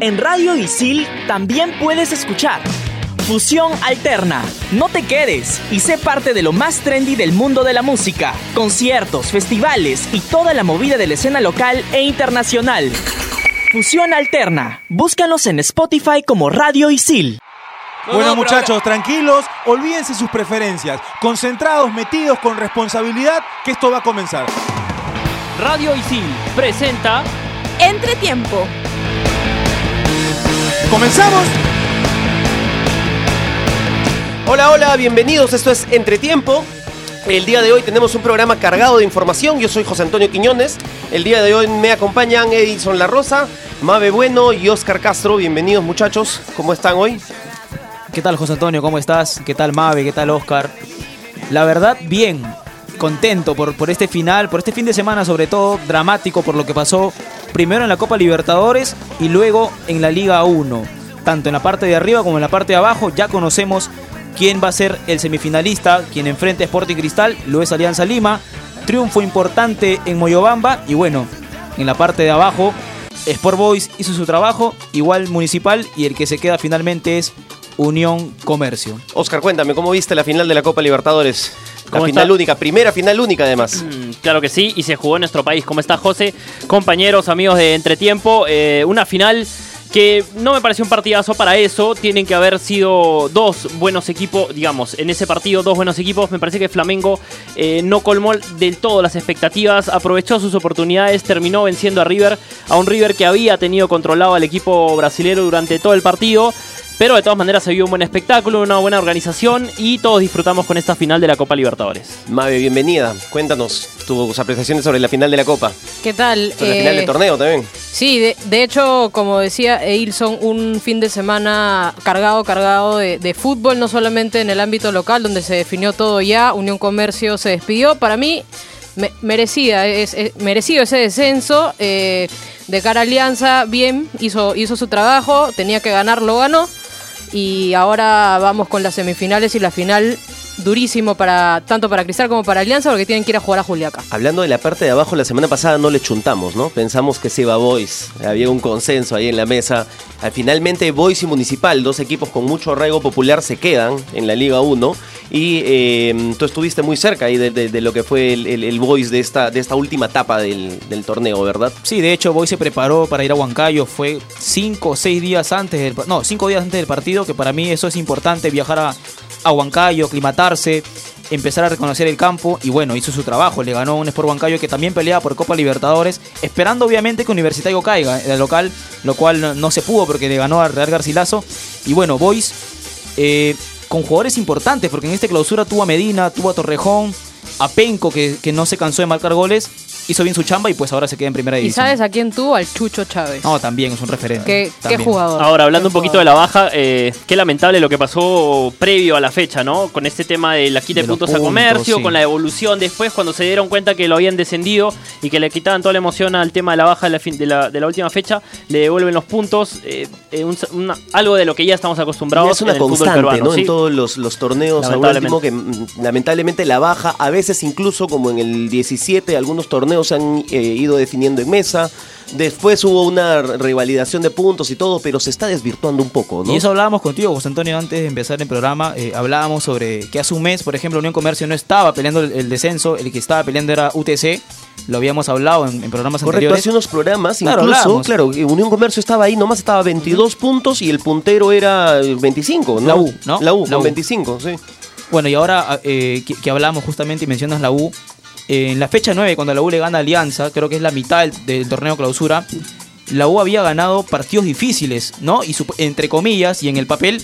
En Radio Isil también puedes escuchar Fusión Alterna. No te quedes y sé parte de lo más trendy del mundo de la música. Conciertos, festivales y toda la movida de la escena local e internacional. Fusión Alterna. Búscanos en Spotify como Radio Isil. Bueno muchachos, tranquilos, olvídense sus preferencias, concentrados, metidos con responsabilidad, que esto va a comenzar. Radio Isil presenta Entretiempo. ¿Comenzamos? Hola, hola, bienvenidos. Esto es Entretiempo. El día de hoy tenemos un programa cargado de información. Yo soy José Antonio Quiñones. El día de hoy me acompañan Edison La Rosa, Mabe Bueno y Oscar Castro. Bienvenidos, muchachos. ¿Cómo están hoy? ¿Qué tal, José Antonio? ¿Cómo estás? ¿Qué tal, Mabe? ¿Qué tal, Oscar? La verdad, bien. Contento por, por este final, por este fin de semana, sobre todo dramático por lo que pasó primero en la Copa Libertadores y luego en la Liga 1. Tanto en la parte de arriba como en la parte de abajo ya conocemos quién va a ser el semifinalista, quien enfrenta a Sporting Cristal, lo es Alianza Lima. Triunfo importante en Moyobamba y bueno, en la parte de abajo Sport Boys hizo su trabajo, igual Municipal y el que se queda finalmente es Unión Comercio. Oscar, cuéntame, ¿cómo viste la final de la Copa Libertadores? La ¿Cómo final está? única, primera final única además. Mm, Claro que sí, y se jugó en nuestro país. ¿Cómo está José? Compañeros, amigos de Entretiempo, eh, una final que no me pareció un partidazo para eso. Tienen que haber sido dos buenos equipos, digamos, en ese partido, dos buenos equipos. Me parece que Flamengo eh, no colmó del todo las expectativas, aprovechó sus oportunidades, terminó venciendo a River, a un River que había tenido controlado al equipo brasilero durante todo el partido. Pero de todas maneras se vio un buen espectáculo, una buena organización y todos disfrutamos con esta final de la Copa Libertadores. Mabe, bienvenida. Cuéntanos tus apreciaciones sobre la final de la Copa. ¿Qué tal? Sobre la Eh, final del torneo también. Sí, de, de hecho, como decía Eilson, un fin de semana cargado, cargado de, de fútbol, no solamente en el ámbito local, donde se definió todo ya, Unión Comercio se despidió. Para mí, me- merecida, es, es- merecido ese descenso. eh, de cara a Alianza, bien, hizo, hizo su trabajo, tenía que ganar, lo ganó. Y ahora vamos con las semifinales y la final durísimo para tanto para Cristal como para Alianza porque tienen que ir a jugar a Juliaca. Hablando de la parte de abajo, la semana pasada no le chuntamos, ¿no? Pensamos que se iba Boys. Había un consenso ahí en la mesa. Al finalmente, Boys y Municipal, dos equipos con mucho arraigo popular, se quedan en la Liga 1. Y eh, tú estuviste muy cerca ahí de, de- de lo que fue el, el, el Boys de esta, de esta última etapa del, del torneo, ¿verdad? Sí, de hecho, Boy se preparó para ir a Huancayo. Fue cinco o seis días antes del no, cinco días antes del partido, que para mí eso es importante, viajar a, a Huancayo, aclimatarse, empezar a reconocer el campo. Y bueno, hizo su trabajo. Le ganó un Sport Huancayo que también pelea por Copa Libertadores, esperando obviamente que Universitario caiga en el local, lo cual no, no se pudo porque le ganó a Real Garcilaso. Y bueno, Boys eh, con jugadores importantes, porque en esta clausura tuvo a Medina, tuvo a Torrejón, a Penco, que, que no se cansó de marcar goles, hizo bien su chamba y pues ahora se queda en primera ¿Y división. sabes a quién tuvo? Al Chucho Chávez. No, también es un referente. ¿Qué, jugador? Ahora, hablando un poquito de la baja, eh, qué lamentable lo que pasó previo a la fecha, ¿no? Con este tema de la quita de, puntos, a comercio, sí. con la evolución después, cuando se dieron cuenta que lo habían descendido y que le quitaban toda la emoción al tema de la baja de la, fin- de la, de la última fecha, le devuelven los puntos, eh, eh, un- una- algo de lo que ya estamos Y acostumbrados es una en el fútbol constante, peruano. ¿no? ¿sí? En todos los, los torneos, a Lamentablemente. último que mm, lamentablemente la baja, a veces incluso como en el 17, algunos torneos se han eh, ido definiendo en mesa. Después hubo una revalidación de puntos y todo, pero se está desvirtuando un poco, ¿no? Y eso hablábamos contigo, José Antonio, antes de empezar el programa. eh, hablábamos sobre que hace un mes, por ejemplo, Unión Comercio no estaba peleando el, el descenso, el que estaba peleando era UTC. Lo habíamos hablado en, en programas Correcto, anteriores. hace unos programas, Claro, incluso, claro, Unión Comercio estaba ahí, nomás estaba a 22 puntos y el puntero era 25, ¿no? La U, ¿no? La U, La con U. 25, sí. Bueno, y ahora eh, que, que hablamos justamente y mencionas la U, en la fecha 9, cuando la U le gana Alianza, creo que es la mitad del, torneo clausura, la U había ganado partidos difíciles, ¿no? Y sup- entre comillas, y en el papel,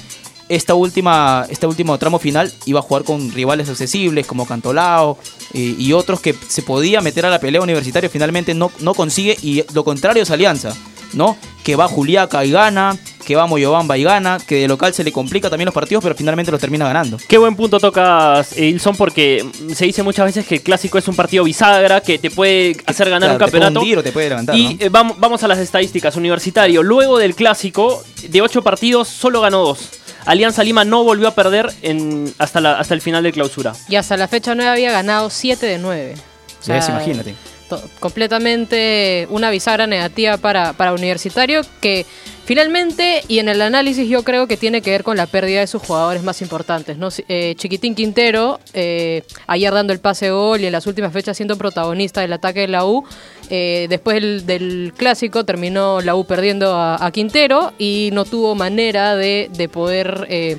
esta última, este último tramo final iba a jugar con rivales accesibles como Cantolao eh, y otros que se podía meter a la pelea universitaria, finalmente no, no consigue, y lo contrario es Alianza, ¿no? Que va Juliaca y gana, que va Moyobamba y gana, que de local se le complica también los partidos, pero finalmente los termina ganando. Qué buen punto tocas, Ilson, porque se dice muchas veces que el clásico es un partido bisagra, que te puede hacer ganar Claro, un te puede campeonato. hundir o te puede levantar, y ¿no? eh, vamos, vamos a las estadísticas. Universitario, luego del clásico, de ocho partidos, solo ganó dos. Alianza Lima no volvió a perder en, hasta, la, hasta el final de clausura. Y hasta la fecha 9 había ganado 7 de 9. Sí, es, imagínate. Completamente una bisagra negativa para, para Universitario que finalmente y en el análisis yo creo que tiene que ver con la pérdida de sus jugadores más importantes. ¿no? Eh, Chiquitín Quintero, eh, ayer dando el pase gol y en las últimas fechas siendo protagonista del ataque de la U. eh, después del, del clásico terminó la U perdiendo a, a Quintero y no tuvo manera de, de poder eh,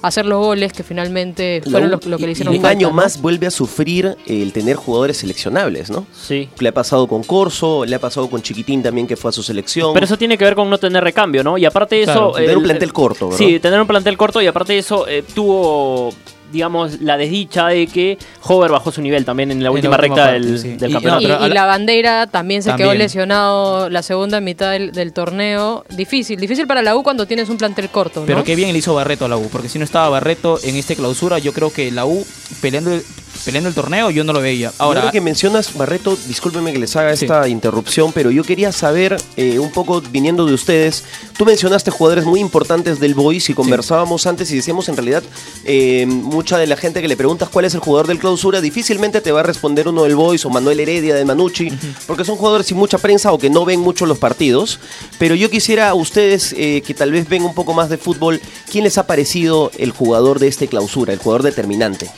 hacer los goles que finalmente fueron U- lo, lo que le y- hicieron y un falta, año ¿no? más vuelve a sufrir el tener jugadores seleccionables, ¿no? Sí. Le ha pasado con Corso, le ha pasado con Chiquitín también que fue a su selección. Pero eso tiene que ver con no tener recambio, ¿no? Y aparte de Claro, eso... tener el- un plantel corto, ¿verdad? Sí, tener un plantel corto y aparte de eso eh, tuvo, digamos, la desdicha de que Hover bajó su nivel también en la En la última última recta parte, del, sí. del Y- campeonato. Y, la- bandera también se quedó lesionado la segunda mitad del, del torneo. Difícil, difícil para la U cuando tienes un plantel corto, ¿no? Pero qué bien le hizo Barreto a la U, porque si no estaba Barreto en esta clausura, yo creo que la U peleando el, peleando el torneo yo no lo veía. Ahora que mencionas, Barreto, discúlpeme que les haga Sí. esta interrupción, pero yo quería saber eh, un poco viniendo de ustedes. Tú mencionaste jugadores muy importantes del Boys y conversábamos antes y decíamos en realidad eh, mucha de la gente que le preguntas cuál es el jugador del clausura difícilmente te va a responder uno del Boys o Manuel Heredia de Manucci, porque son jugadores sin mucha prensa o que no ven mucho los partidos. Pero yo quisiera a ustedes eh, que tal vez ven un poco más de fútbol, ¿quién les ha parecido el jugador de este clausura, el jugador determinante?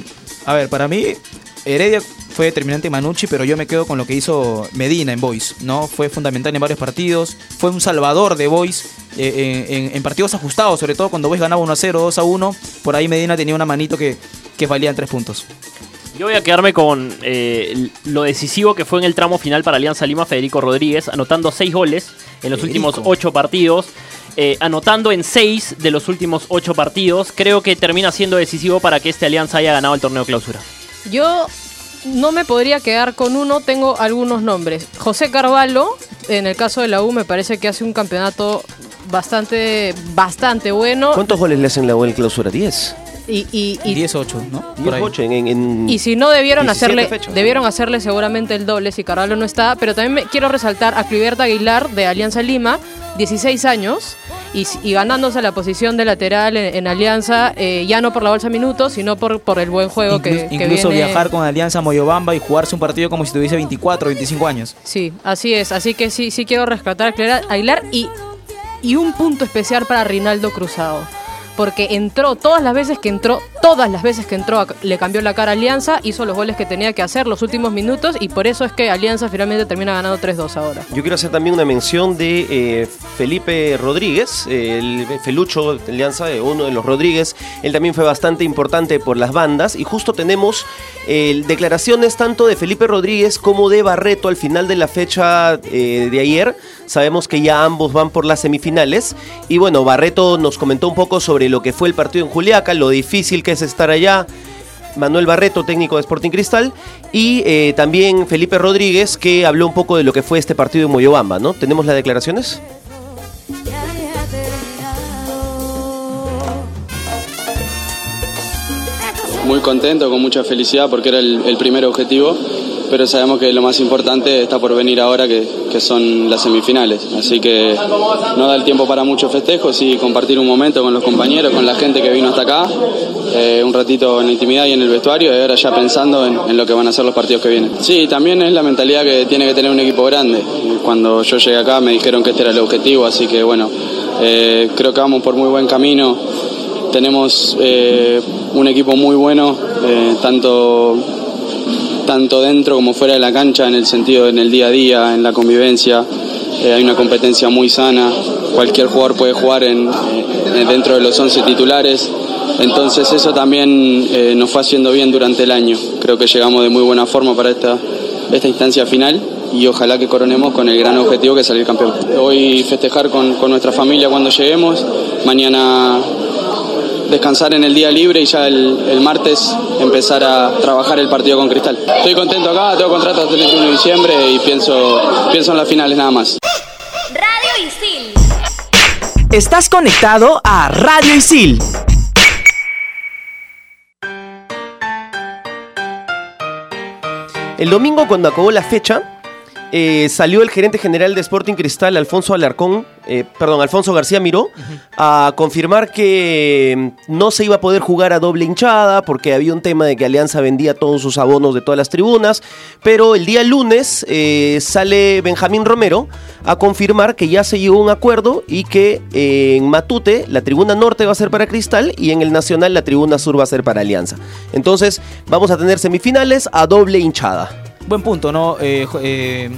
A ver, para mí Heredia fue determinante Manucci, pero yo me quedo con lo que hizo Medina en Boys, ¿no? Fue fundamental en varios partidos, fue un salvador de Boys eh, en, en- en partidos ajustados, sobre todo cuando Boys ganaba 1 a 0, 2 a 1, por ahí Medina tenía una manito que, que valía en tres puntos. Yo voy a quedarme con eh, lo decisivo que fue en el tramo final para Alianza Lima Federico Rodríguez, anotando seis goles en los Federico. últimos ocho partidos. Eh, anotando en seis de los últimos ocho partidos, creo que termina siendo decisivo para que este Alianza haya ganado el torneo clausura. Yo no me podría quedar con uno, tengo algunos nombres. José Carvalho, en el caso de la U, me parece que hace un campeonato bastante, bastante bueno. ¿Cuántos goles le hacen la U en clausura? ¿10? Y, y, y- 10-8, ¿no? Por ahí. 18 en, en- Y si no debieron 17 hacerle, debieron hacerle seguramente el doble si Carvalho no está, pero también me quiero resaltar a Cliberta Aguilar de Alianza Lima, 16 años, y, y ganándose la posición de lateral en, en Alianza, eh, ya no por la bolsa de minutos, sino por, por el buen juego que, Inclu- que incluso viene- viajar con Alianza Moyobamba y jugarse un partido como si tuviese 24 o 25 años. Sí, así es, así que sí, sí quiero rescatar a Cliberta Aguilar y, y un punto especial para Rinaldo Cruzado. Porque entró, todas las veces que entró, todas las veces que entró, le cambió la cara a Alianza, hizo los goles que tenía que hacer los últimos minutos y por eso es que Alianza finalmente termina ganando 3-2 ahora. Yo quiero hacer también una mención de eh, Felipe Rodríguez, el Felucho de Alianza, eh, uno de los Rodríguez. Él también fue bastante importante por las bandas. Y justo tenemos eh, declaraciones tanto de Felipe Rodríguez como de Barreto al final de la fecha eh, de ayer. Sabemos que ya ambos van por las semifinales. Y bueno, Barreto nos comentó un poco sobre lo que fue el partido en Juliaca, lo difícil que es estar allá. Manuel Barreto, técnico de Sporting Cristal, y eh, también Felipe Rodríguez, que habló un poco de lo que fue este partido en Moyobamba, ¿no? ¿Tenemos las declaraciones? Muy contento, con mucha felicidad porque era el, el primer objetivo, pero sabemos que lo más importante está por venir ahora, que, que son las semifinales. Así que no da el tiempo para muchos festejos y compartir un momento con los compañeros, con la gente que vino hasta acá, eh, un ratito en la intimidad y en el vestuario, y ahora ya pensando en, en lo que van a ser los partidos que vienen. Sí, también es la mentalidad que tiene que tener un equipo grande. Cuando yo llegué acá me dijeron que este era el objetivo, así que bueno, eh, creo que vamos por muy buen camino. Tenemos eh, un equipo muy bueno, tanto, tanto dentro como fuera de la cancha, en el sentido en el día a día, en la convivencia. Eh, hay una competencia muy sana, cualquier jugador puede jugar en, eh, dentro de los 11 titulares. Entonces eso también eh, nos fue haciendo bien durante el año. Creo que llegamos de muy buena forma para esta, esta instancia final y ojalá que coronemos con el gran objetivo que es salir campeón. Hoy festejar con, con nuestra familia cuando lleguemos, mañana descansar en el día libre y ya el, el martes empezar a trabajar el partido con Cristal. Estoy contento acá, tengo contrato hasta el 31 de diciembre y pienso, pienso en las finales nada más. Radio Isil. Estás conectado a Radio Isil. El domingo, cuando acabó la fecha, eh, salió el gerente general de Sporting Cristal, Alfonso Alarcón, eh, perdón, Alfonso García Miró, a confirmar que mm, no se iba a poder jugar a doble hinchada porque había un tema de que Alianza vendía todos sus abonos de todas las tribunas. Pero el día lunes eh, sale Benjamín Romero a confirmar que ya se llegó a un acuerdo y que en Matute la tribuna norte va a ser para Cristal y en el Nacional la tribuna sur va a ser para Alianza. Entonces vamos a tener semifinales a doble hinchada. Buen punto, ¿no? Eh, eh,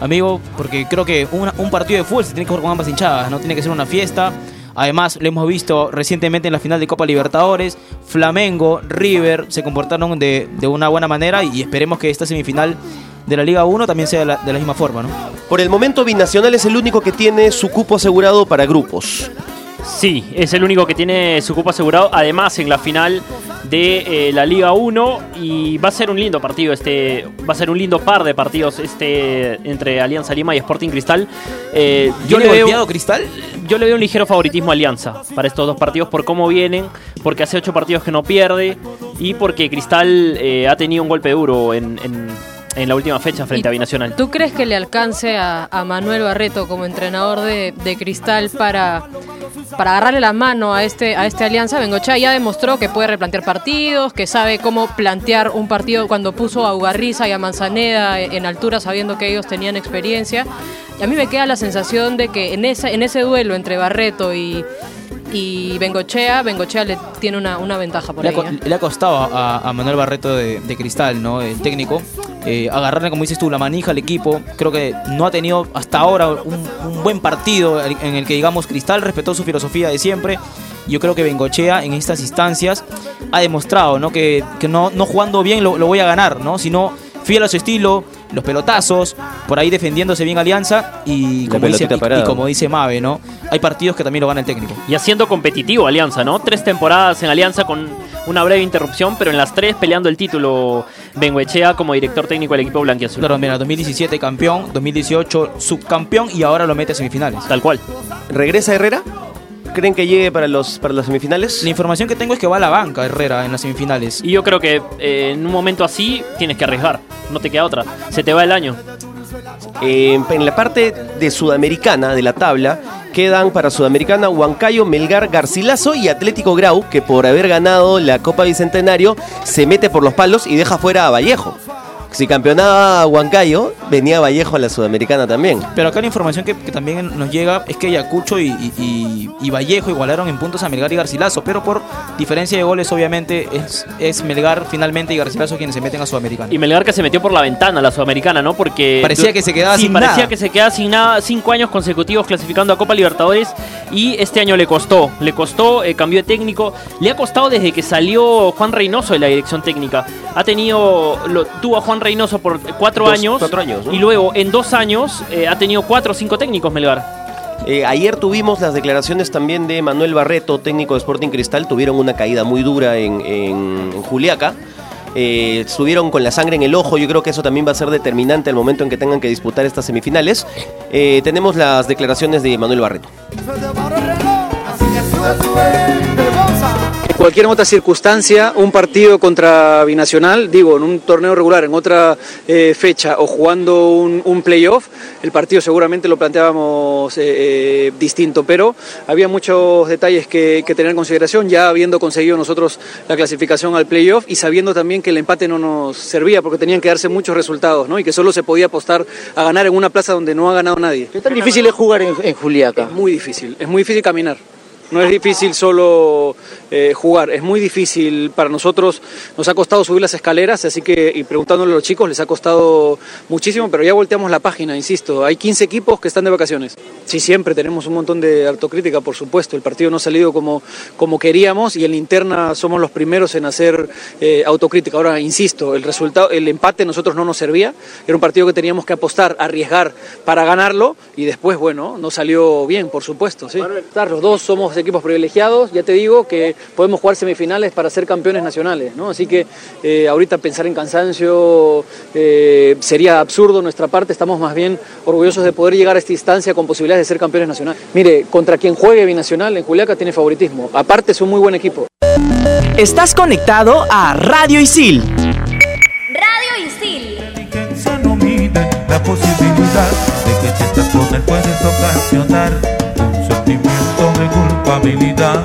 amigo, porque creo que una- un partido de fútbol se tiene que jugar con ambas hinchadas, no tiene que ser una fiesta. Además, lo hemos visto recientemente en la final de Copa Libertadores, Flamengo, River se comportaron de, de una buena manera y esperemos que esta semifinal de la Liga 1 también sea de la, de la misma forma, ¿no? Por el momento Binacional es el único que tiene su cupo asegurado para grupos. Sí, es el único que tiene su cupo asegurado. Además, en la final de eh, la Liga 1. Y va a ser un lindo partido. Este, va a ser un lindo par de partidos este entre Alianza Lima y Sporting Cristal. Eh, yo, ¿Viene le veo, Cristal? yo le veo un ligero favoritismo a Alianza para estos dos partidos por cómo vienen. Porque hace ocho partidos que no pierde. Y porque Cristal eh, ha tenido un golpe duro en, en- en la última fecha frente a Binacional. ¿Tú crees que le alcance a, a Manuel Barreto como entrenador de, de Cristal para, para agarrarle la mano a este, a este alianza? Bengochea ya demostró que puede replantear partidos, que sabe cómo plantear un partido cuando puso a Ugarriza y a Manzaneda en altura sabiendo que ellos tenían experiencia. Y a mí me queda la sensación de que en, esa, en ese duelo entre Barreto y, y Bengochea, Bengochea le tiene una, una ventaja por Le ahí. ¿eh? le ha costado a, a Manuel Barreto de, de Cristal, ¿no? El técnico. eh, agarrarle, como dices tú, la manija al equipo. Creo que no ha tenido hasta ahora un, un buen partido en el que, digamos, Cristal respetó su filosofía de siempre. Yo creo que Bengochea en estas instancias ha demostrado, ¿no? Que, que no, no jugando bien lo, lo voy a ganar, ¿no? Sino fiel a su estilo, los pelotazos, por ahí defendiéndose bien Alianza y como, dice, y- y parada. como dice Mave, ¿no? Hay partidos que también lo gana el técnico. Y haciendo competitivo Alianza, ¿no? Tres temporadas en Alianza con una breve interrupción, pero en las tres peleando el título Benguechea como director técnico del equipo blanquiazul. Claro, mira, 2017 campeón, 2018 subcampeón y ahora lo mete a semifinales. Tal cual. ¿Regresa Herrera? ¿Creen que llegue para, los, para las semifinales? La información que tengo es que va a la banca Herrera en las semifinales. Y yo creo que eh, en un momento así tienes que arriesgar. No te queda otra. Se te va el año. Eh, en la parte de Sudamericana de la tabla quedan para Sudamericana Huancayo, Melgar, Garcilaso y Atlético Grau, que por haber ganado la Copa Bicentenario se mete por los palos y deja fuera a Vallejo. Si campeonaba Huancayo, venía Vallejo a la Sudamericana también. Pero acá la información que, que también nos llega es que Ayacucho y, y- y- y Vallejo igualaron en puntos a Melgar y Garcilaso, pero por diferencia de goles obviamente es, es Melgar finalmente y Garcilaso quienes se meten a Sudamericana. Y Melgar que se metió por la ventana a la Sudamericana, ¿no? Porque. Parecía que se quedaba Sí, sin parecía nada. que se quedaba sin nada. Cinco años consecutivos clasificando a Copa Libertadores. Y este año le costó. Le costó, eh, cambió de técnico. Le ha costado desde que salió Juan Reynoso de la dirección técnica. Ha tenido. Lo, tuvo a Juan Reynoso por cuatro Dos- años. cuatro años, ¿no? Y luego, en dos años, eh, ha tenido cuatro o cinco técnicos Melgar. Eh, ayer tuvimos las declaraciones también de Manuel Barreto, técnico de Sporting Cristal. Tuvieron una caída muy dura en, en- en Juliaca. Eh, estuvieron con la sangre en el ojo. Yo creo que eso también va a ser determinante al momento en que tengan que disputar estas semifinales. Eh, tenemos las declaraciones de Manuel Barreto. Cualquier otra circunstancia, un partido contra Binacional, digo, en un torneo regular, en otra eh, fecha o jugando un, un playoff, el partido seguramente lo planteábamos eh, eh, distinto, pero había muchos detalles que, que tener en consideración, ya habiendo conseguido nosotros la clasificación al playoff y sabiendo también que el empate no nos servía porque tenían que darse muchos resultados ¿no? y que solo se podía apostar a ganar en una plaza donde no ha ganado nadie. ¿Qué tan difícil es jugar en, en Juliaca? Es muy difícil, es muy difícil caminar. No es difícil solo eh, jugar, es muy difícil para nosotros. Nos ha costado subir las escaleras, así que, y preguntándole a los chicos, les ha costado muchísimo, pero ya volteamos la página, insisto. Hay 15 equipos que están de vacaciones. Sí, siempre tenemos un montón de autocrítica, por supuesto. El partido no ha salido como, como queríamos y en la interna somos los primeros en hacer eh, autocrítica. Ahora, insisto, el resultado, el empate a nosotros no nos servía. Era un partido que teníamos que apostar, arriesgar para ganarlo y después, bueno, no salió bien, por supuesto. Sí. Los dos somos equipos privilegiados, ya te digo que podemos jugar semifinales para ser campeones nacionales, ¿no? Así que eh, ahorita pensar en cansancio eh, sería absurdo nuestra parte, estamos más bien orgullosos de poder llegar a esta instancia con posibilidades de ser campeones nacionales. Mire, contra quien juegue Binacional en Juliaca tiene favoritismo, aparte es un muy buen equipo. Estás conectado a Radio Isil. Radio Isil. la posibilidad de que puedes ocasionar un sentimiento de culpabilidad.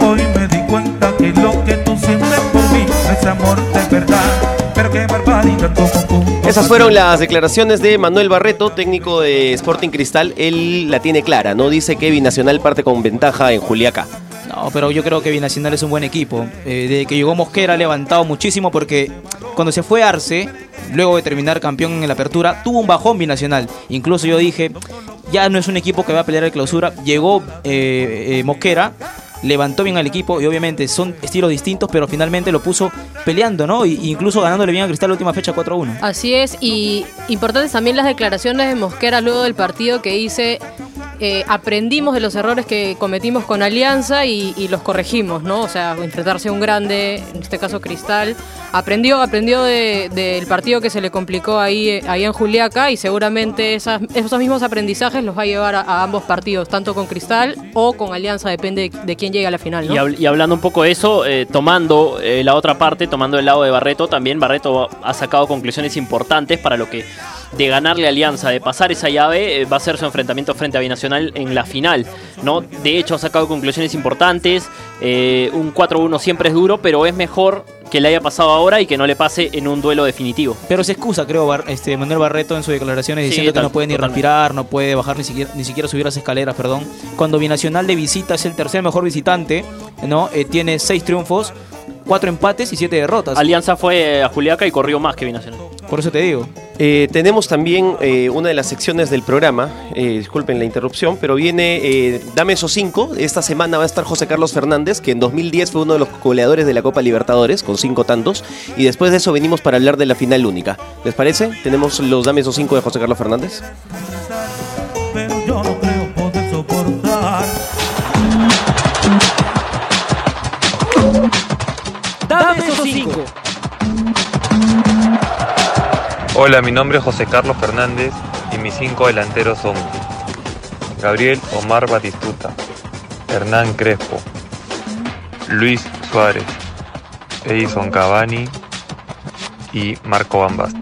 Hoy me di cuenta que lo que tú sientes por mí no es amor de verdad, pero qué barbaridad como tú. Esas fueron las declaraciones de Manuel Barreto, técnico de Sporting Cristal. Él la tiene clara, ¿no? Dice que Binacional parte con ventaja en Juliaca. No, pero yo creo que Binacional es un buen equipo. Eh, desde que llegó Mosquera ha levantado muchísimo porque cuando se fue Arce, luego de terminar campeón en la apertura, tuvo un bajón Binacional. Incluso yo dije, ya no es un equipo que va a pelear el clausura. Llegó eh, eh, Mosquera, levantó bien al equipo y obviamente son estilos distintos, pero finalmente lo puso peleando, ¿no? Y, incluso ganándole bien a Cristal la última fecha 4-1. Así es, y importantes también las declaraciones de Mosquera luego del partido que dice eh, aprendimos de los errores que cometimos con Alianza y, los corregimos, ¿no? O sea, enfrentarse a un grande, en este caso Cristal, aprendió, aprendió de- del partido que se le complicó ahí, eh, ahí en Juliaca y seguramente esos mismos aprendizajes los va a llevar a, ambos partidos, tanto con Cristal o con Alianza, depende de, quién llegue a la final, ¿no? Y, habl- y hablando un poco de eso, eh, tomando la otra parte, tomando el lado de Barreto, también Barreto ha sacado conclusiones importantes para lo que de ganarle Alianza, de pasar esa llave, va a ser su enfrentamiento frente a Binacional en la final. ¿no? De hecho, ha sacado conclusiones importantes. eh, un 4-1 siempre es duro, pero es mejor que le haya pasado ahora y que no le pase en un duelo definitivo. Pero se excusa, creo, Bar- este, Manuel Barreto en sus declaraciones Sí, diciendo que no puede ni totalmente. respirar, no puede bajar ni siquiera, ni siquiera subir las escaleras, perdón. Cuando Binacional de visita es el tercer mejor visitante, ¿no? Eh, tiene seis triunfos, cuatro empates y siete derrotas. Alianza fue a Juliaca y corrió más que Binacional. Por eso te digo. Eh, tenemos también eh, una de las secciones del programa, eh, disculpen la interrupción, pero viene Dame esos cinco. Esta semana va a estar José Carlos Fernández, que en 2010 fue uno de los goleadores de la Copa Libertadores, con cinco tantos. Y después de eso venimos para hablar de la final única. ¿Les parece? Tenemos los Dame esos cinco de José Carlos Fernández. Hola, mi nombre es José Carlos Fernández y mis cinco delanteros son Gabriel Omar Batistuta, Hernán Crespo, Luis Suárez, Edison Cavani y Marco Van Basten.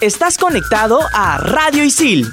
Estás conectado a Radio Isil.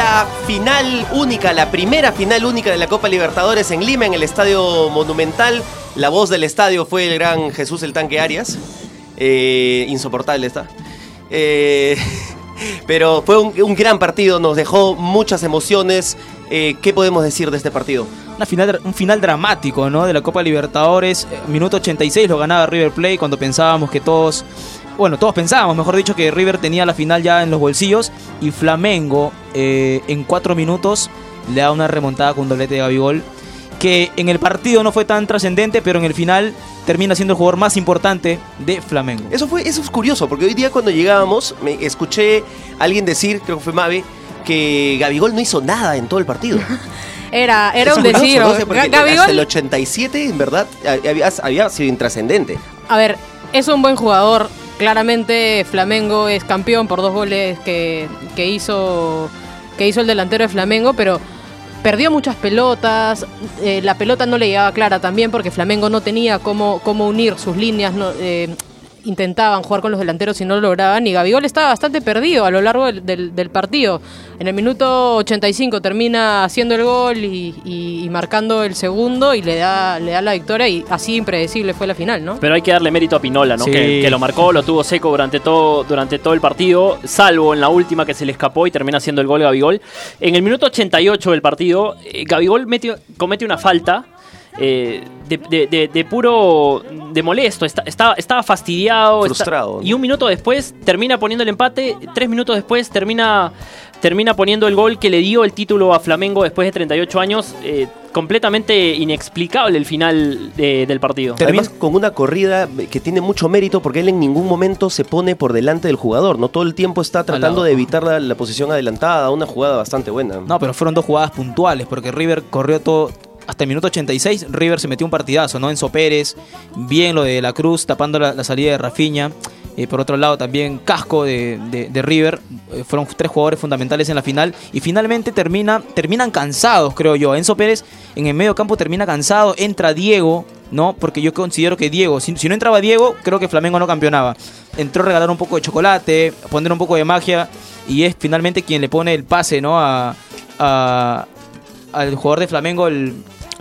La final única, la primera final única de la Copa Libertadores en Lima, en el Estadio Monumental. La voz del estadio fue el gran Jesús el Tanque Arias. Eh, insoportable está. Eh, pero fue un, gran partido, nos dejó muchas emociones. Eh, ¿Qué podemos decir de este partido? Una final, un final dramático, ¿no? De la Copa Libertadores. Minuto 86 lo ganaba River Plate cuando pensábamos que todos. Bueno, todos pensábamos, mejor dicho, que River tenía la final ya en los bolsillos. Y Flamengo, eh, en cuatro minutos, le da una remontada con un doblete de Gabigol. Que en el partido no fue tan trascendente, pero en el final termina siendo el jugador más importante de Flamengo. Eso fue, eso es curioso, porque hoy día cuando llegábamos, me escuché a alguien decir, creo que fue Mabe, que Gabigol no hizo nada en todo el partido. Era, era Es un curioso, decir. ¿no? Gabigol- Hasta el 87, en verdad, había, había sido intrascendente. A ver, es un buen jugador. Claramente Flamengo es campeón por dos goles que, que hizo que hizo el delantero de Flamengo, pero perdió muchas pelotas. eh, la pelota no le llegaba clara también porque Flamengo no tenía cómo, cómo unir sus líneas. eh, intentaban jugar con los delanteros y no lo lograban. Y Gabigol estaba bastante perdido a lo largo del, del- del partido. En el minuto 85 termina haciendo el gol y, y- y marcando el segundo y le da, le da la victoria. Y así impredecible fue la final, ¿no? Pero hay que darle mérito a Pinola, ¿no? Sí. Que, que lo marcó, lo tuvo seco durante todo, durante todo el partido, salvo en la última que se le escapó y termina haciendo el gol Gabigol. En el minuto 88 del partido, eh, Gabigol metió- comete una falta. Eh, de, de- de- de puro de molesto, está- estaba, estaba fastidiado está- Frustrado, ¿no? y un minuto después termina poniendo el empate, tres minutos después termina termina poniendo el gol que le dio el título a Flamengo después de 38 años. eh, completamente inexplicable el final de- del partido. Además, con una corrida que tiene mucho mérito porque él en ningún momento se pone por delante del jugador, ¿no? Todo el tiempo está tratando de evitar la, la posición adelantada, una jugada bastante buena. No, pero fueron dos jugadas puntuales, porque River corrió todo. Hasta el minuto 86, River se metió un partidazo, ¿no? Enzo Pérez, bien lo de la Cruz, tapando la, salida de Rafinha. Eh, por otro lado, también casco de, de- River. Eh, fueron tres jugadores fundamentales en la final. Y finalmente termina, terminan cansados, creo yo. Enzo Pérez en el medio campo termina cansado. Entra Diego, ¿no? Porque yo considero que Diego, si, no entraba Diego, creo que Flamengo no campeonaba. Entró a regalar un poco de chocolate, poner un poco de magia. Y es finalmente quien le pone el pase, ¿no? A, a- al jugador de Flamengo, el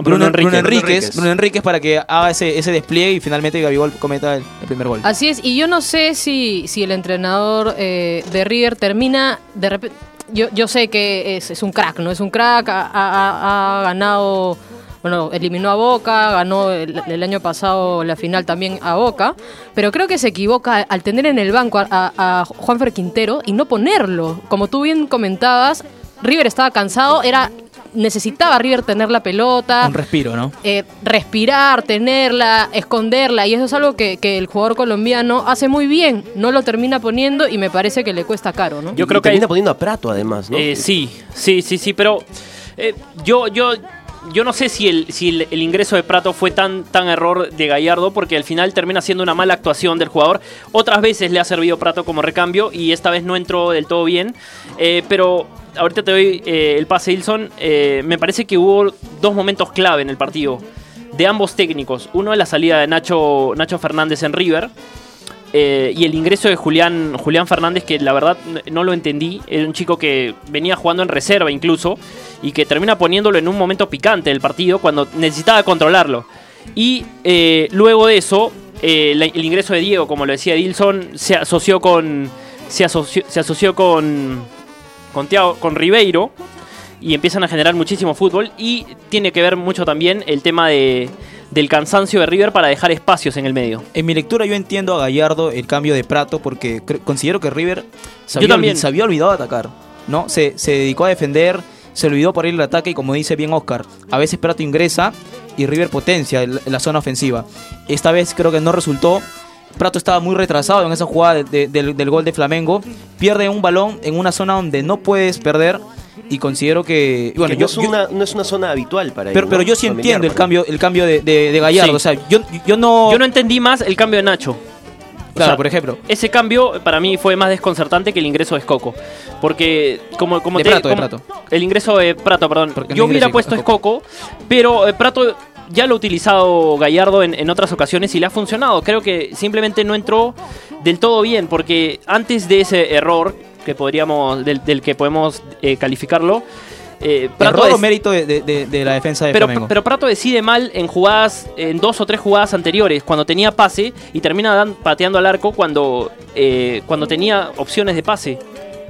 Bruno Bruno, Enríquez. Bruno Enríquez, Bruno Enríquez. Bruno Enríquez para que haga ese, ese despliegue y finalmente Gabigol cometa el, el primer gol. Así es, y yo no sé si, si el entrenador eh, de River termina de repente. Yo, yo sé que es, es un crack, ¿no? Es un crack, ha, ha- ha ganado, bueno, eliminó a Boca, ganó el, el año pasado la final también a Boca, pero creo que se equivoca al tener en el banco a, a, a Juanfer Quintero y no ponerlo. Como tú bien comentabas, River estaba cansado, era necesitaba River tener la pelota Un respiro, ¿no? eh, respirar, tenerla, esconderla, y eso es algo que, que el jugador colombiano hace muy bien, no lo termina poniendo y me parece que le cuesta caro, ¿no? Yo Y creo que termina hay- poniendo a Prato además, ¿no? Eh, sí, sí, sí, sí, pero eh, yo, yo, yo no sé si el, si el, el ingreso de Prato fue tan, tan error de Gallardo, porque al final termina siendo una mala actuación del jugador. Otras veces le ha servido Prato como recambio y esta vez no entró del todo bien. Eh, pero ahorita te doy eh, el pase, Ilson. Eh, me parece que hubo dos momentos clave en el partido de ambos técnicos. Uno es la salida de Nacho, Nacho Fernández en River. Eh, y el ingreso de Julián, Julián Fernández, que la verdad no lo entendí, era un chico que venía jugando en reserva incluso, y que termina poniéndolo en un momento picante del partido cuando necesitaba controlarlo. Y eh, luego de eso, el ingreso de Diego, como lo decía Dilson, se asoció con. Se asoció, se asoció con. Con, Thiago- con Ribeiro. Y empiezan a generar muchísimo fútbol. Y tiene que ver mucho también el tema de, del cansancio de River para dejar espacios en el medio. En mi lectura yo entiendo a Gallardo el cambio de Prato porque considero que River se había, se había olvidado de atacar, ¿no? Se, se dedicó a defender, se olvidó por ir al ataque y como dice bien Oscar, a veces Prato ingresa y River potencia la zona ofensiva. Esta vez creo que no resultó. Prato estaba muy retrasado en esa jugada de- de- del, del gol de Flamengo. Pierde un balón en una zona donde no puedes perder y considero que... Bueno, Que yo, no, es yo- una, no es una zona habitual para él. pero, ¿no? pero yo sí Familiar entiendo el él. cambio, el cambio de, de- de Gallardo. Sí. O sea, yo, yo no... Yo no entendí más el cambio de Nacho. O Claro, sea, por ejemplo. Ese cambio para mí fue más desconcertante que el ingreso de Escoco. Porque, como, como De te Prato, de Prato. El ingreso de Prato, perdón. Porque Yo hubiera puesto Escoco. Escoco, pero eh, Prato ya lo ha utilizado Gallardo en, en otras ocasiones y le ha funcionado. Creo que simplemente no entró del todo bien, porque antes de ese error, que podríamos, del, del que podemos eh, calificarlo, eh, Prato Error o mérito de, de- de- de la defensa de pero, Flamengo. pero Prato decide mal en jugadas, en dos o tres jugadas anteriores, cuando tenía pase y termina dan- pateando al arco cuando, eh, cuando tenía opciones de pase.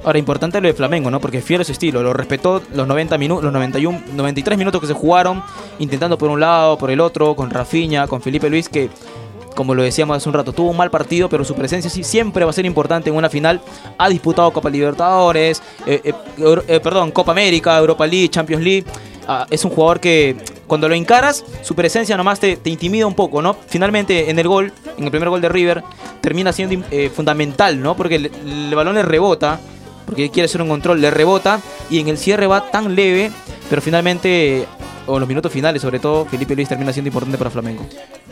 Ahora, importante lo de Flamengo, ¿no? Porque fiel a su estilo, lo respetó los 90 minutos, los 91, 93 minutos que se jugaron, intentando por un lado, por el otro, con Rafinha, con Felipe Luis, que, como lo decíamos hace un rato, tuvo un mal partido, pero su presencia sí siempre va a ser importante en una final. Ha disputado Copa Libertadores, eh, eh, eh, perdón, Copa América, Europa League, Champions League. Ah, es un jugador que cuando lo encaras, su presencia nomás te, te intimida un poco, ¿no? Finalmente en el gol, en el primer gol de River, termina siendo fundamental, ¿no? Porque el, el balón le rebota, porque quiere hacer un control, le rebota y en el cierre va tan leve, pero finalmente, o en los minutos finales sobre todo, Felipe Luis termina siendo importante para Flamengo.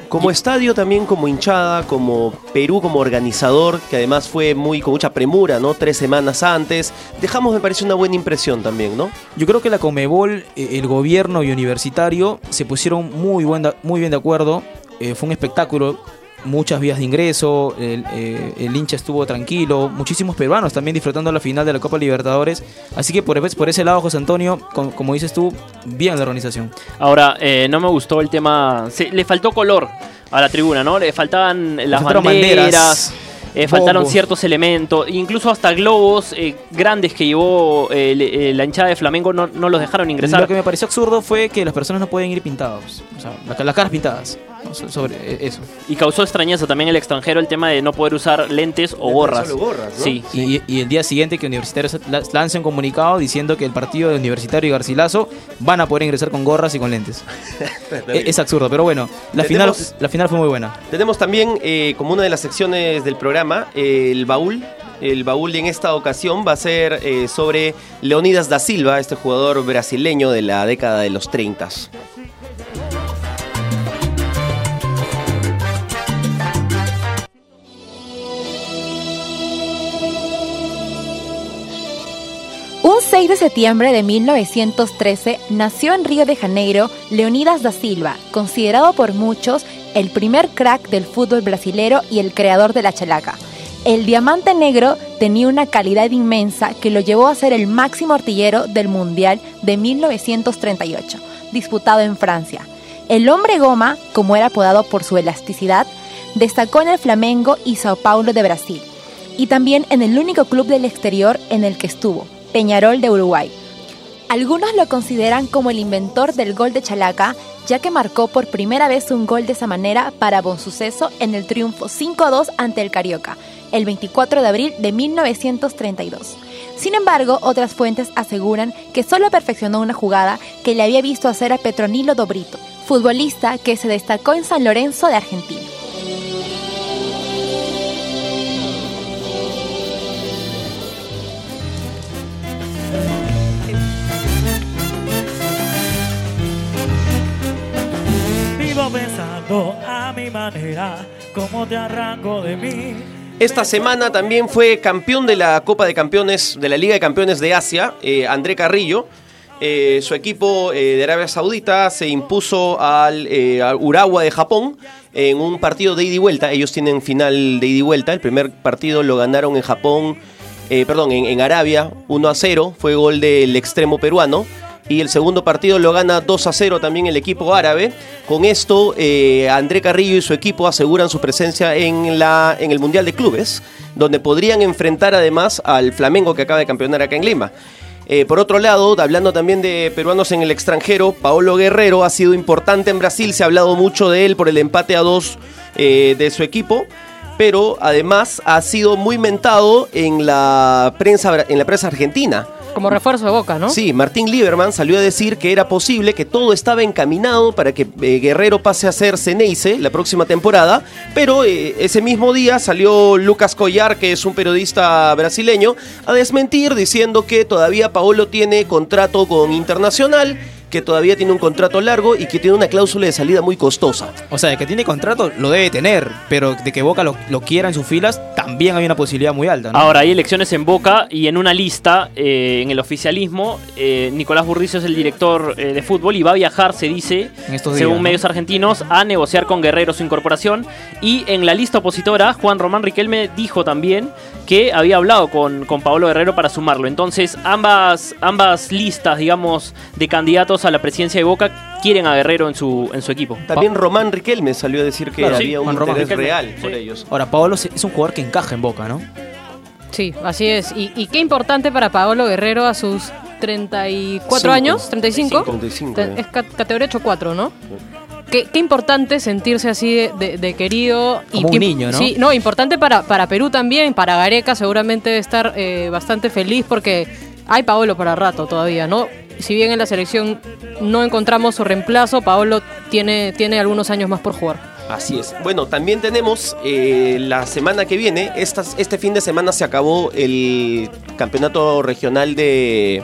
Como estadio también, como hinchada, como Perú, como organizador, que además fue muy con mucha premura, ¿no? Tres semanas antes. Dejamos, me parece, una buena impresión también, ¿no? Yo creo que la Comebol, eh, el gobierno y universitario se pusieron muy, buen muy bien de acuerdo. Eh, fue un espectáculo, muchas vías de ingreso, el, eh, el hincha estuvo tranquilo, muchísimos peruanos también disfrutando la final de la Copa Libertadores. Así que por, por ese lado, José Antonio, com- como dices tú, bien la organización. Ahora, eh, no me gustó el tema. se- le faltó color a la tribuna, ¿no? Le faltaban las banderas. banderas, eh, faltaron ciertos elementos, incluso hasta globos eh, grandes que llevó eh, le- eh, la hinchada de Flamengo no, no los dejaron ingresar. Lo que me pareció absurdo fue que las personas no pueden ir pintados, o sea, las, las caras pintadas. So- Sobre eh, eso. Y causó extrañeza también el extranjero el tema de no poder usar lentes o gorras. solo gorras, ¿no? Sí. Y, y el día siguiente que Universitarios la- lance un comunicado diciendo que el partido de Universitario y Garcilaso van a poder ingresar con gorras y con lentes. E- es absurdo, pero bueno, la final, la final fue muy buena. Tenemos también eh, como una de las secciones del programa eh, el baúl. El baúl en esta ocasión va a ser eh, sobre Leonidas da Silva, este jugador brasileño de la década de los 30. 6 de septiembre de 1913 nació en Río de Janeiro Leonidas da Silva, considerado por muchos el primer crack del fútbol brasilero y el creador de la chalaca. El diamante negro tenía una calidad inmensa que lo llevó a ser el máximo artillero del Mundial de 1938, disputado en Francia. El hombre goma, como era apodado por su elasticidad, destacó en el Flamengo y Sao Paulo de Brasil, y también en el único club del exterior en el que estuvo, Peñarol de Uruguay. Algunos lo consideran como el inventor del gol de Chalaca, ya que marcó por primera vez un gol de esa manera para Bonsuceso en el triunfo 5-2 ante el Carioca, el 24 de abril de 1932. Sin embargo, otras fuentes aseguran que solo perfeccionó una jugada que le había visto hacer a Petronilo Dobrito, futbolista que se destacó en San Lorenzo de Argentina. Manera, cómo te arranco de mí. Esta semana también fue campeón de la Copa de Campeones, de la Liga de Campeones de Asia, eh, André Carrillo. Eh, su equipo eh, de Arabia Saudita se impuso al, eh, al Urawa de Japón en un partido de ida y vuelta. Ellos tienen final de ida y vuelta. El primer partido lo ganaron en Japón, perdón, en, en Arabia 1 a 0. Fue gol del extremo peruano. Y el segundo partido lo gana 2 a 0 también el equipo árabe. Con esto, eh, André Carrillo y su equipo aseguran su presencia en, la, en el Mundial de Clubes, donde podrían enfrentar además al Flamengo que acaba de campeonar acá en Lima. Eh, por otro lado, hablando también de peruanos en el extranjero, Paolo Guerrero ha sido importante en Brasil, se ha hablado mucho de él por el empate a dos eh, de su equipo, pero además ha sido muy mentado en la prensa, en la prensa argentina. Como refuerzo de Boca, ¿no? Sí, Martín Lieberman salió a decir que era posible que todo estaba encaminado para que eh, Guerrero pase a ser Ceneice la próxima temporada, pero eh, ese mismo día salió Lucas Collar, que es un periodista brasileño, a desmentir diciendo que todavía Paolo tiene contrato con Internacional, que todavía tiene un contrato largo y que tiene una cláusula de salida muy costosa. O sea, de que tiene contrato lo debe tener, pero de que Boca lo, lo quiera en sus filas también hay una posibilidad muy alta. ¿no? Ahora hay elecciones en Boca y en una lista eh, en el oficialismo, eh, Nicolás Burricio es el director eh, de fútbol y va a viajar, se dice, En estos días, según ¿no? medios argentinos, a negociar con Guerrero su incorporación. Y en la lista opositora, Juan Román Riquelme dijo también que había hablado con, con Paolo Guerrero para sumarlo. Entonces, ambas, ambas listas, digamos, de candidatos a la presidencia de Boca quieren a Guerrero en su, en su equipo. También Román Riquelme salió a decir que Claro, sí, había un Román interés Riquelme. real por ellos. Ahora, Paolo es un jugador que encaja en Boca, ¿no? Sí, así es. Y, y qué importante para Paolo Guerrero a sus 34 Cinco. años, 35. 35, Te- eh. Es ca- categoría 8-4, ¿no? Qué, qué importante sentirse así de, de- de querido. Como un que- niño, ¿no? Sí, no, importante para, para Perú también, para Gareca seguramente debe estar eh, bastante feliz porque hay Paolo para rato todavía, ¿no? Si bien en la selección no encontramos su reemplazo, Paolo tiene, tiene algunos años más por jugar. Así es. Bueno, también tenemos eh, la semana que viene, este fin de semana se acabó el campeonato regional de,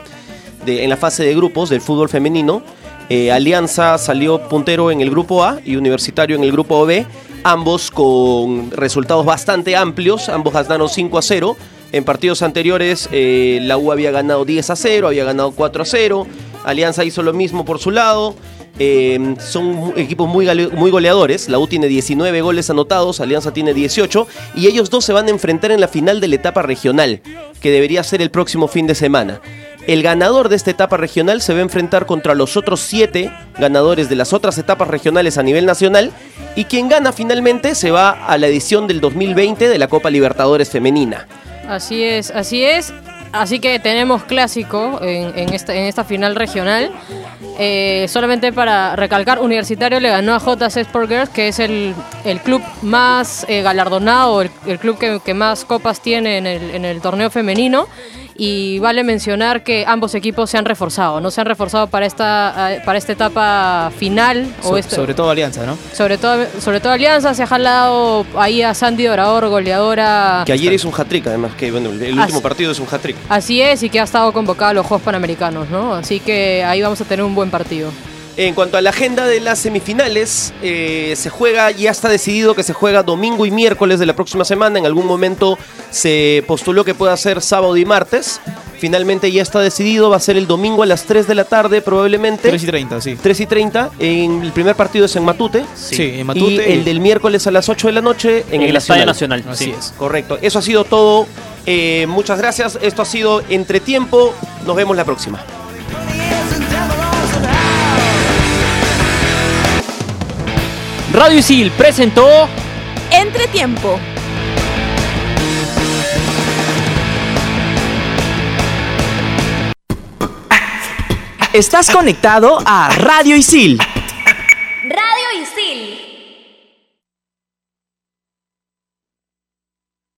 de- en la fase de grupos del fútbol femenino. Eh, Alianza salió puntero en el grupo A y Universitario en el grupo B, ambos con resultados bastante amplios, ambos ganaron 5 a 0. En partidos anteriores eh, la U había ganado 10 a 0, había ganado 4 a 0, Alianza hizo lo mismo por su lado. Eh, son equipos muy, muy goleadores. La U tiene 19 goles anotados, Alianza tiene 18. Y ellos dos se van a enfrentar en la final de la etapa regional, que debería ser el próximo fin de semana. El ganador de esta etapa regional se va a enfrentar contra los otros 7 ganadores de las otras etapas regionales a nivel nacional. Y quien gana finalmente se va a la edición del 2020 de la Copa Libertadores Femenina. Así es, así es. Así que tenemos clásico en, esta, final regional. Eh, solamente para recalcar, Universitario le ganó a JC Sport Girls, que es el, club más eh, galardonado, el, club que, más copas tiene en el torneo femenino. Y vale mencionar que ambos equipos se han reforzado, no se han reforzado para esta, eh, para esta etapa final. o este- sobre todo Alianza, ¿no? sobre todo, sobre todo Alianza, se ha jalado ahí a Sandy Dorador, goleadora. Que ayer hizo un hat-trick, además, que bueno, el último partido es un hat-trick. Así es, y que ha estado convocado a los Juegos Panamericanos, ¿no? Así que ahí vamos a tener un buen partido. En cuanto a la agenda de las semifinales, eh, se juega, ya está decidido que se juega domingo y miércoles de la próxima semana. En algún momento se postuló que pueda ser sábado y martes. Finalmente ya está decidido, va a ser el domingo a las 3 de la tarde probablemente. 3 y 30, sí. 3 y 30. En el primer partido es en Matute. Sí, en Matute. Y el del miércoles a las 8 de la noche en, En el Estadio Nacional, Así sí. es. Correcto. Eso ha sido todo. Eh, muchas gracias. Esto ha sido Entretiempo. Nos vemos la próxima. Radio Isil presentó Entretiempo. Estás conectado a Radio Isil